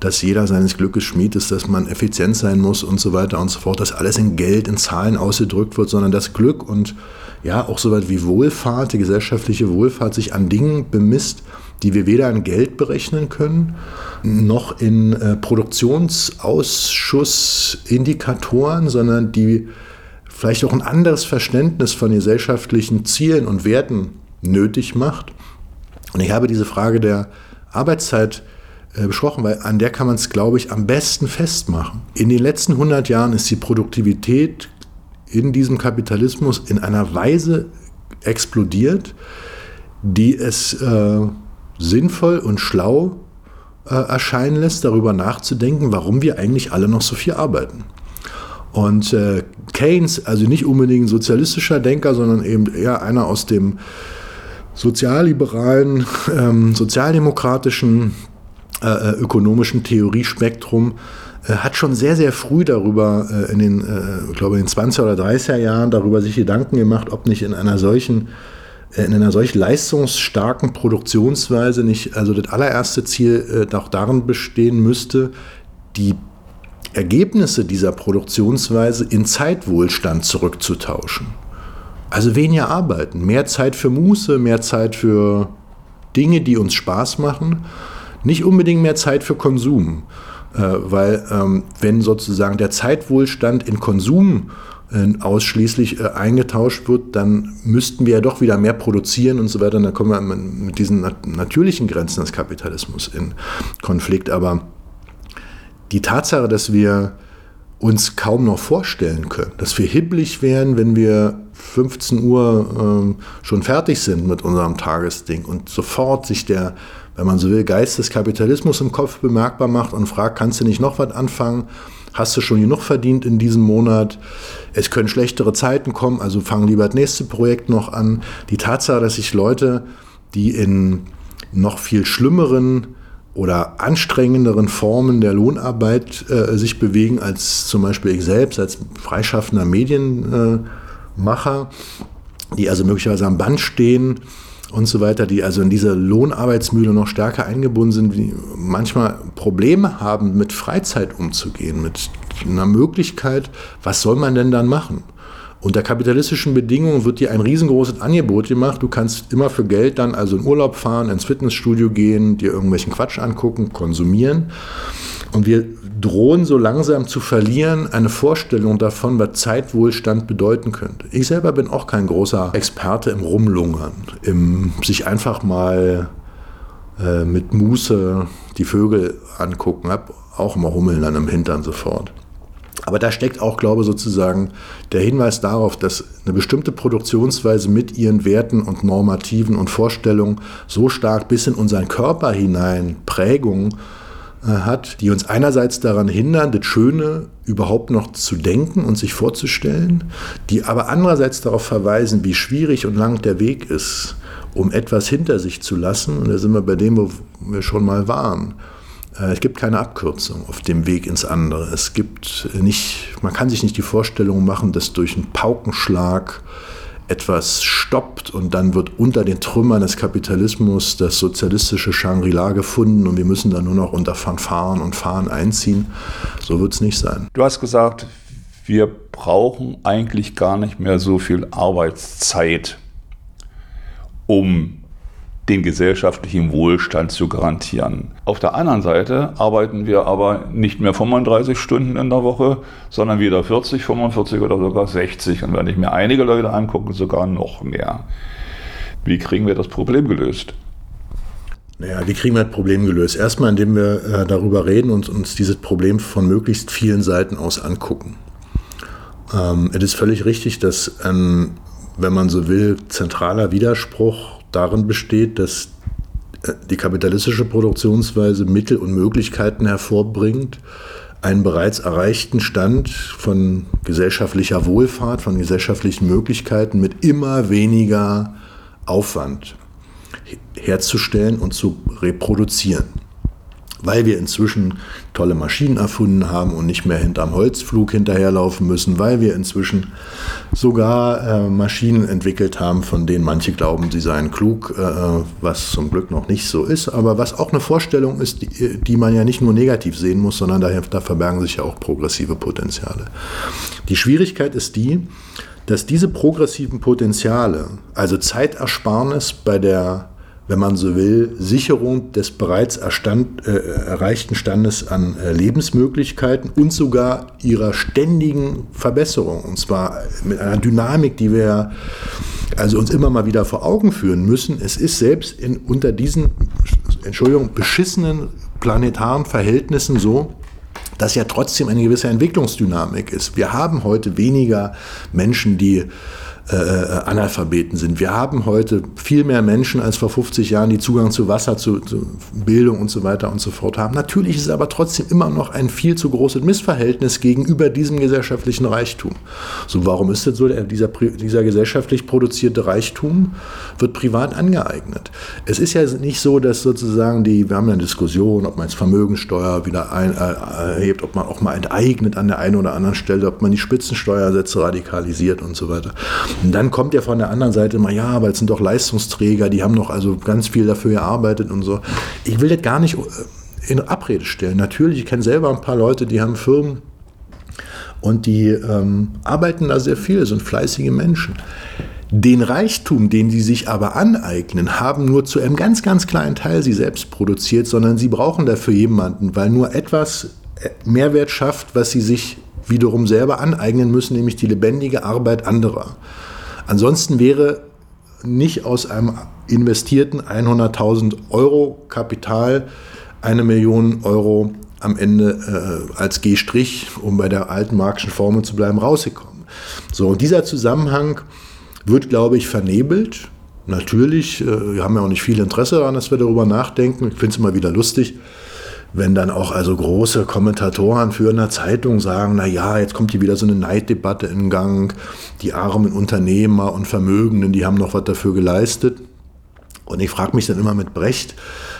dass jeder seines Glückes Schmied ist, dass man effizient sein muss und so weiter und so fort, dass alles in Geld, in Zahlen ausgedrückt wird, sondern das Glück und ja auch so weit wie Wohlfahrt, die gesellschaftliche Wohlfahrt sich an Dingen bemisst, die wir weder in Geld berechnen können, noch in äh, Produktionsausschusindikatoren, sondern die vielleicht auch ein anderes Verständnis von gesellschaftlichen Zielen und Werten nötig macht. Und ich habe diese Frage der Arbeitszeit besprochen, weil an der kann man es, glaube ich, am besten festmachen. In den letzten 100 Jahren ist die Produktivität in diesem Kapitalismus in einer Weise explodiert, die es äh, sinnvoll und schlau äh, erscheinen lässt, darüber nachzudenken, warum wir eigentlich alle noch so viel arbeiten. Und äh, Keynes, also nicht unbedingt ein sozialistischer Denker, sondern eben eher einer aus dem sozialliberalen, ähm, sozialdemokratischen, äh, äh ökonomischen Theoriespektrum, äh, hat schon sehr, sehr früh darüber, äh, in den, äh, glaube in den 20er oder 30er Jahren, darüber sich Gedanken gemacht, ob nicht in einer solchen in einer solch leistungsstarken Produktionsweise nicht, also das allererste Ziel äh, auch darin bestehen müsste, die Ergebnisse dieser Produktionsweise in Zeitwohlstand zurückzutauschen. Also weniger arbeiten, mehr Zeit für Muße, mehr Zeit für Dinge, die uns Spaß machen, nicht unbedingt mehr Zeit für Konsum. Äh, weil ähm, wenn sozusagen der Zeitwohlstand in Konsum äh, ausschließlich äh, eingetauscht wird, dann müssten wir ja doch wieder mehr produzieren und so weiter. Und dann kommen wir mit diesen nat natürlichen Grenzen des Kapitalismus in Konflikt. Aber die Tatsache, dass wir uns kaum noch vorstellen können, dass wir hibbelig wären, wenn wir 15 Uhr ähm, schon fertig sind mit unserem Tagesding und sofort sich der, wenn man so will, Geist des Kapitalismus im Kopf bemerkbar macht und fragt, kannst du nicht noch was anfangen? Hast du schon genug verdient in diesem Monat? Es können schlechtere Zeiten kommen, also fang lieber das nächste Projekt noch an. Die Tatsache, dass sich Leute, die in noch viel schlimmeren oder anstrengenderen Formen der Lohnarbeit äh, sich bewegen als zum Beispiel ich selbst als freischaffender Medienmacher, die also möglicherweise am Band stehen und so weiter, die also in dieser Lohnarbeitsmühle noch stärker eingebunden sind, die manchmal Probleme haben, mit Freizeit umzugehen, mit einer Möglichkeit, was soll man denn dann machen? Unter kapitalistischen Bedingungen wird dir ein riesengroßes Angebot gemacht. Du kannst immer für Geld dann also in Urlaub fahren, ins Fitnessstudio gehen, dir irgendwelchen Quatsch angucken, konsumieren. Und wir drohen so langsam zu verlieren eine Vorstellung davon, was Zeitwohlstand bedeuten könnte. Ich selber bin auch kein großer Experte im Rumlungern, im sich einfach mal äh, mit Muße die Vögel angucken, hab auch immer Hummeln dann im Hintern sofort. Aber da steckt auch, glaube ich, sozusagen der Hinweis darauf, dass eine bestimmte Produktionsweise mit ihren Werten und Normativen und Vorstellungen so stark bis in unseren Körper hinein Prägung äh, hat, die uns einerseits daran hindern, das Schöne überhaupt noch zu denken und sich vorzustellen, die aber andererseits darauf verweisen, wie schwierig und lang der Weg ist, um etwas hinter sich zu lassen. Und da sind wir bei dem, wo wir schon mal waren es gibt keine Abkürzung auf dem Weg ins andere. Es gibt nicht, man kann sich nicht die Vorstellung machen, dass durch einen Paukenschlag etwas stoppt und dann wird unter den Trümmern des Kapitalismus das sozialistische Shangri-La gefunden und wir müssen dann nur noch unter Fanfaren und Fahren einziehen. So wird es nicht sein. Du hast gesagt, wir brauchen eigentlich gar nicht mehr so viel Arbeitszeit, um den gesellschaftlichen Wohlstand zu garantieren. Auf der anderen Seite arbeiten wir aber nicht mehr 35 Stunden in der Woche, sondern wieder 40, 45 oder sogar 60. Und wenn ich mir einige Leute angucke, sogar noch mehr. Wie kriegen wir das Problem gelöst? Naja, wie kriegen wir das Problem gelöst? Erstmal, indem wir äh, darüber reden und uns dieses Problem von möglichst vielen Seiten aus angucken. Ähm, es ist völlig richtig, dass ein, wenn man so will, zentraler Widerspruch darin besteht, dass äh, die kapitalistische Produktionsweise Mittel und Möglichkeiten hervorbringt, einen bereits erreichten Stand von gesellschaftlicher Wohlfahrt, von gesellschaftlichen Möglichkeiten mit immer weniger Aufwand herzustellen und zu reproduzieren. Weil wir inzwischen tolle Maschinen erfunden haben und nicht mehr hinterm Holzflug hinterherlaufen müssen, weil wir inzwischen sogar äh, Maschinen entwickelt haben, von denen manche glauben, sie seien klug, äh, was zum Glück noch nicht so ist, aber was auch eine Vorstellung ist, die, die man ja nicht nur negativ sehen muss, sondern da, da verbergen sich ja auch progressive Potenziale. Die Schwierigkeit ist die, dass diese progressiven Potenziale, also Zeitersparnis bei der wenn man so will, Sicherung des bereits erstand, äh, erreichten Standes an äh, Lebensmöglichkeiten und sogar ihrer ständigen Verbesserung. Und zwar mit einer Dynamik, die wir also uns immer mal wieder vor Augen führen müssen. Es ist selbst in, unter diesen, Entschuldigung, beschissenen planetaren Verhältnissen so, dass ja trotzdem eine gewisse Entwicklungsdynamik ist. Wir haben heute weniger Menschen, die äh, Analphabeten sind. Wir haben heute viel mehr Menschen als vor 50 Jahren, die Zugang zu Wasser, zu, zu, Bildung und so weiter und so fort haben. Natürlich ist es aber trotzdem immer noch ein viel zu großes Missverhältnis gegenüber diesem gesellschaftlichen Reichtum. So, warum ist das so? Dieser, dieser gesellschaftlich produzierte Reichtum wird privat angeeignet. Es ist ja nicht so, dass sozusagen die, wir haben ja eine Diskussion, ob man jetzt Vermögensteuer wieder ein, äh, ob man auch mal enteignet an der einen oder anderen Stelle, ob man die Spitzensteuersätze radikalisiert und so weiter. Und dann kommt ja von der anderen Seite immer, ja, aber es sind doch Leistungsträger, die haben doch also ganz viel dafür gearbeitet und so. Ich will das gar nicht äh, in Abrede stellen. Natürlich, ich kenne selber ein paar Leute, die haben Firmen und die ähm, arbeiten da sehr viel, sind fleißige Menschen. Den Reichtum, den sie sich aber aneignen, haben nur zu einem ganz, ganz kleinen Teil sie selbst produziert, sondern sie brauchen dafür jemanden, weil nur etwas äh, Mehrwert schafft, was sie sich wiederum selber aneignen müssen, nämlich die lebendige Arbeit anderer. Als wäre nicht aus einem investierten 100.000 Euro Kapital eine Million Euro am Ende äh, als G-Strich, um bei der alten marxischen Formel zu bleiben, rausgekommen. So, und dieser Zusammenhang wird, glaube ich, vernebelt. Natürlich, äh, wir haben ja auch nicht viel Interesse daran, dass wir darüber nachdenken. Ich finde es immer wieder lustig, wenn dann auch also große Kommentatoren für eine Zeitung sagen, na ja, jetzt kommt hier wieder so eine Neiddebatte in Gang, die armen Unternehmer und Vermögenden, die haben noch was dafür geleistet. Und ich frage mich dann immer mit Brecht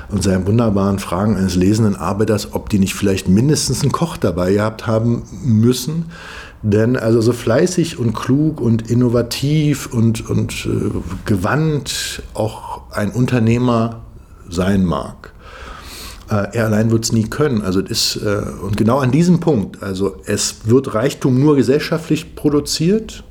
und seinen wunderbaren Fragen eines lesenden Arbeiters, ob die nicht vielleicht mindestens einen Koch dabei gehabt haben müssen. Denn also so fleißig und klug und innovativ und, und äh, gewandt auch ein Unternehmer sein mag, er allein wird es nie können. Also ist, äh, und genau an diesem Punkt, also es wird Reichtum nur gesellschaftlich produziert,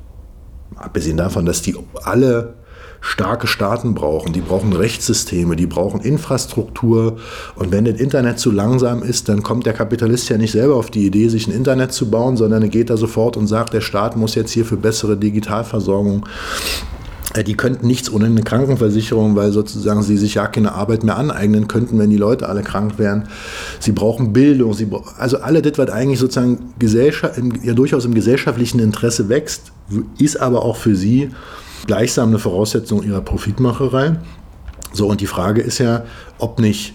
abgesehen davon, dass die alle starke Staaten brauchen, die brauchen Rechtssysteme, die brauchen Infrastruktur. Und wenn das Internet zu langsam ist, dann kommt der Kapitalist ja nicht selber auf die Idee, sich ein Internet zu bauen, sondern er geht da sofort und sagt, der Staat muss jetzt hier für bessere Digitalversorgung äh, die könnten nichts ohne eine Krankenversicherung, weil sozusagen sie sich ja keine Arbeit mehr aneignen könnten, wenn die Leute alle krank wären. Sie brauchen Bildung, sie bra also alle das, was eigentlich sozusagen Gesellschaft, ja durchaus im gesellschaftlichen Interesse wächst, ist aber auch für sie gleichsam eine Voraussetzung ihrer Profitmacherei. So, und die Frage ist ja, ob nicht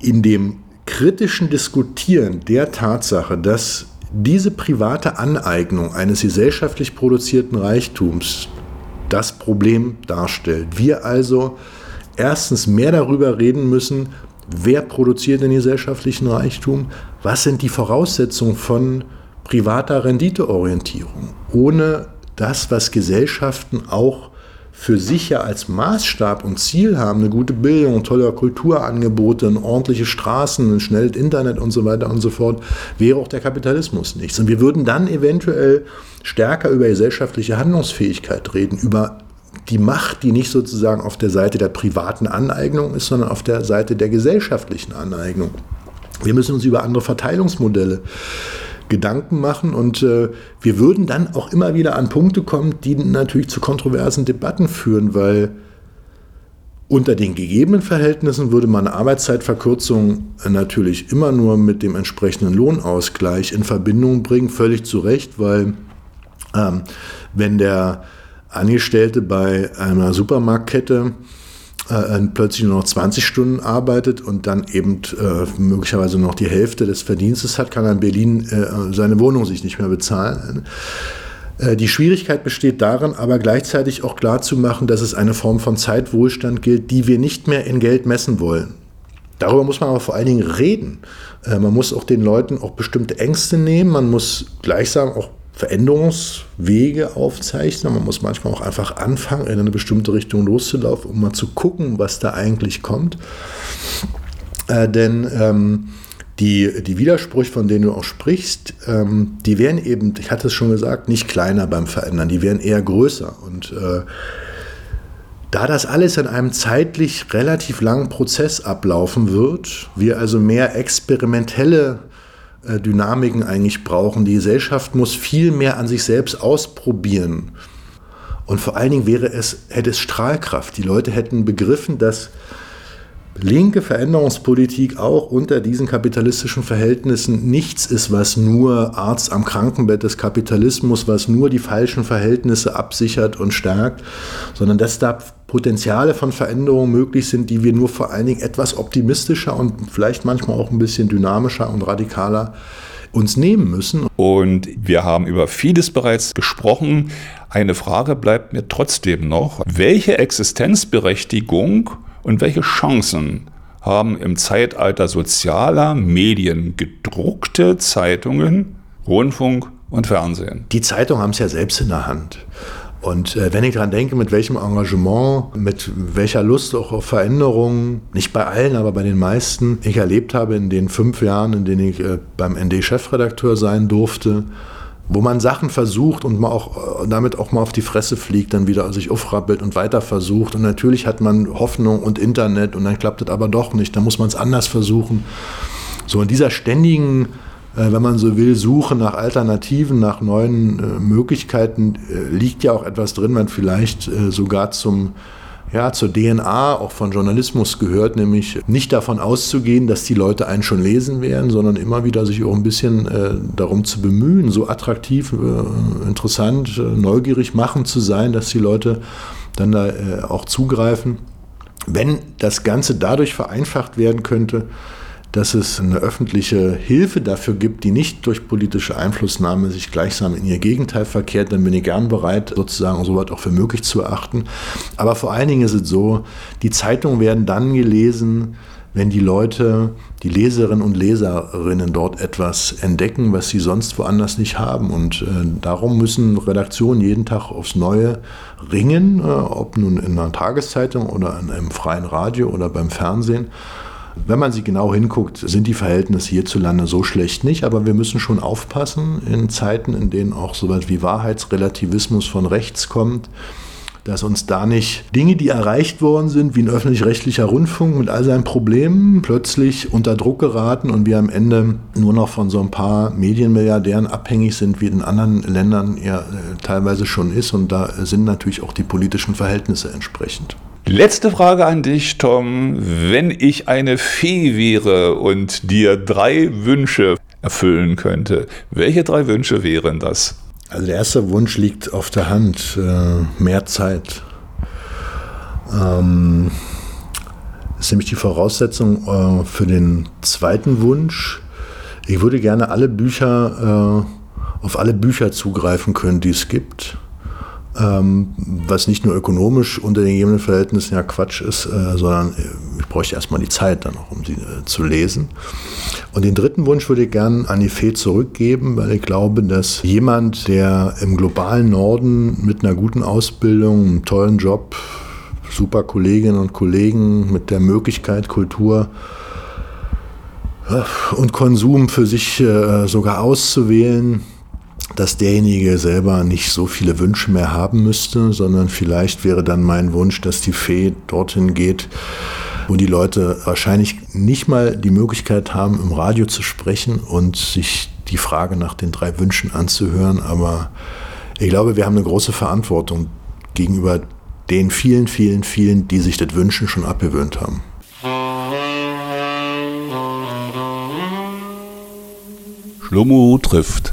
in dem kritischen Diskutieren der Tatsache, dass diese private Aneignung eines gesellschaftlich produzierten Reichtums das Problem darstellt. Wir also erstens mehr darüber reden müssen, wer produziert den gesellschaftlichen Reichtum, was sind die Voraussetzungen von privater Renditeorientierung, ohne das, was Gesellschaften auch für sich ja als Maßstab und Ziel haben, eine gute Bildung, tolle Kulturangebote, ordentliche Straßen, ein schnelles Internet und so weiter und so fort, wäre auch der Kapitalismus nichts. Und wir würden dann eventuell stärker über gesellschaftliche Handlungsfähigkeit reden, über die Macht, die nicht sozusagen auf der Seite der privaten Aneignung ist, sondern auf der Seite der gesellschaftlichen Aneignung. Wir müssen uns über andere Verteilungsmodelle Gedanken machen und äh, wir würden dann auch immer wieder an Punkte kommen, die natürlich zu kontroversen Debatten führen, weil unter den gegebenen Verhältnissen würde man eine Arbeitszeitverkürzung natürlich immer nur mit dem entsprechenden Lohnausgleich in Verbindung bringen, völlig zu Recht, weil ähm, wenn der Angestellte bei einer Supermarktkette äh, plötzlich nur noch 20 Stunden arbeitet und dann eben äh, möglicherweise noch die Hälfte des Verdienstes hat, kann er in Berlin äh, seine Wohnung sich nicht mehr bezahlen. Äh, die Schwierigkeit besteht darin, aber gleichzeitig auch klarzumachen, dass es eine Form von Zeitwohlstand gilt, die wir nicht mehr in Geld messen wollen. Darüber muss man aber vor allen Dingen reden. Äh, man muss auch den Leuten auch bestimmte Ängste nehmen. Man muss gleichsam auch Veränderungswege aufzeichnen. Man muss manchmal auch einfach anfangen, in eine bestimmte Richtung loszulaufen, um mal zu gucken, was da eigentlich kommt. Äh, denn ähm, die, die Widersprüche, von denen du auch sprichst, ähm, die werden eben, ich hatte es schon gesagt, nicht kleiner beim Verändern, die werden eher größer. Und äh, da das alles in einem zeitlich relativ langen Prozess ablaufen wird, wir also mehr experimentelle Dynamiken eigentlich brauchen. Die Gesellschaft muss viel mehr an sich selbst ausprobieren. Und vor allen Dingen wäre es, hätte es Strahlkraft. Die Leute hätten begriffen, dass linke Veränderungspolitik auch unter diesen kapitalistischen Verhältnissen nichts ist, was nur Arzt am Krankenbett des Kapitalismus, was nur die falschen Verhältnisse absichert und stärkt, sondern dass da Potenziale von Veränderungen möglich sind, die wir nur vor allen Dingen etwas optimistischer und vielleicht manchmal auch ein bisschen dynamischer und radikaler uns nehmen müssen. Und wir haben über vieles bereits gesprochen. Eine Frage bleibt mir trotzdem noch. Welche Existenzberechtigung und welche Chancen haben im Zeitalter sozialer Medien gedruckte Zeitungen, Rundfunk und Fernsehen? Die Zeitungen haben es ja selbst in der Hand. Und äh, wenn ich daran denke, mit welchem Engagement, mit welcher Lust auch auf Veränderungen, nicht bei allen, aber bei den meisten, ich erlebt habe in den fünf Jahren, in denen ich äh, beim ND Chefredakteur sein durfte, wo man Sachen versucht und man auch äh, damit auch mal auf die Fresse fliegt, dann wieder sich aufrappelt und weiter versucht. Und natürlich hat man Hoffnung und Internet und dann klappt es aber doch nicht, dann muss man es anders versuchen. So in dieser ständigen, wenn man so will, Suche nach Alternativen, nach neuen äh, Möglichkeiten liegt ja auch etwas drin, man vielleicht sogar zum ja, zur DNA auch von Journalismus gehört, nämlich nicht davon auszugehen, dass die Leute einen schon lesen werden, sondern immer wieder sich auch ein bisschen äh, darum zu bemühen, so attraktiv, äh, interessant, äh, neugierig machen zu sein, dass die Leute dann da äh, auch zugreifen. Wenn das Ganze dadurch vereinfacht werden könnte, dass es eine öffentliche Hilfe dafür gibt, die nicht durch politische Einflussnahme sich gleichsam in ihr Gegenteil verkehrt, dann bin ich gern bereit, sozusagen so auch für möglich zu erachten. Aber vor allen Dingen ist es so, die Zeitungen werden dann gelesen, wenn die Leute, die Leserinnen und Leserinnen dort etwas entdecken, was sie sonst woanders nicht haben. Und äh, darum müssen Redaktionen jeden Tag aufs Neue ringen, äh, ob nun in einer Tageszeitung oder in einem freien Radio oder beim Fernsehen. Wenn man sich genau hinguckt, sind die Verhältnisse hierzulande so schlecht nicht, aber wir müssen schon aufpassen in Zeiten, in denen auch so etwas wie Wahrheitsrelativismus von rechts kommt, dass uns da nicht Dinge, die erreicht worden sind, wie ein öffentlich-rechtlicher Rundfunk mit all seinen Problemen, plötzlich unter Druck geraten und wir am Ende nur noch von so ein paar Medienmilliardären abhängig sind, wie in anderen Ländern ja äh, teilweise schon ist. Und da sind natürlich auch die politischen Verhältnisse entsprechend. Letzte Frage an dich, Tom. Wenn ich eine Fee wäre und dir drei Wünsche erfüllen könnte, welche drei Wünsche wären das? Also der erste Wunsch liegt auf der Hand, äh, mehr Zeit. Ähm, das ist nämlich die Voraussetzung äh, für den zweiten Wunsch. Ich würde gerne alle Bücher, äh, auf alle Bücher zugreifen können, die es gibt ähm, was nicht nur ökonomisch unter den gegebenen Verhältnissen ja Quatsch ist, äh, sondern äh, ich bräuchte erstmal die Zeit dann noch, um sie äh, zu lesen. Und den dritten Wunsch würde ich gerne an die Fee zurückgeben, weil ich glaube, dass jemand, der im globalen Norden mit einer guten Ausbildung, einem tollen Job, super Kolleginnen und Kollegen mit der Möglichkeit, Kultur äh, und Konsum für sich äh, sogar auszuwählen, dass derjenige selber nicht so viele Wünsche mehr haben müsste, sondern vielleicht wäre dann mein Wunsch, dass die Fee dorthin geht, wo die Leute wahrscheinlich nicht mal die Möglichkeit haben, im Radio zu sprechen und sich die Frage nach den drei Wünschen anzuhören. Aber ich glaube, wir haben eine große Verantwortung gegenüber den vielen, vielen, vielen, die sich das Wünschen schon abgewöhnt haben. Schlummo trifft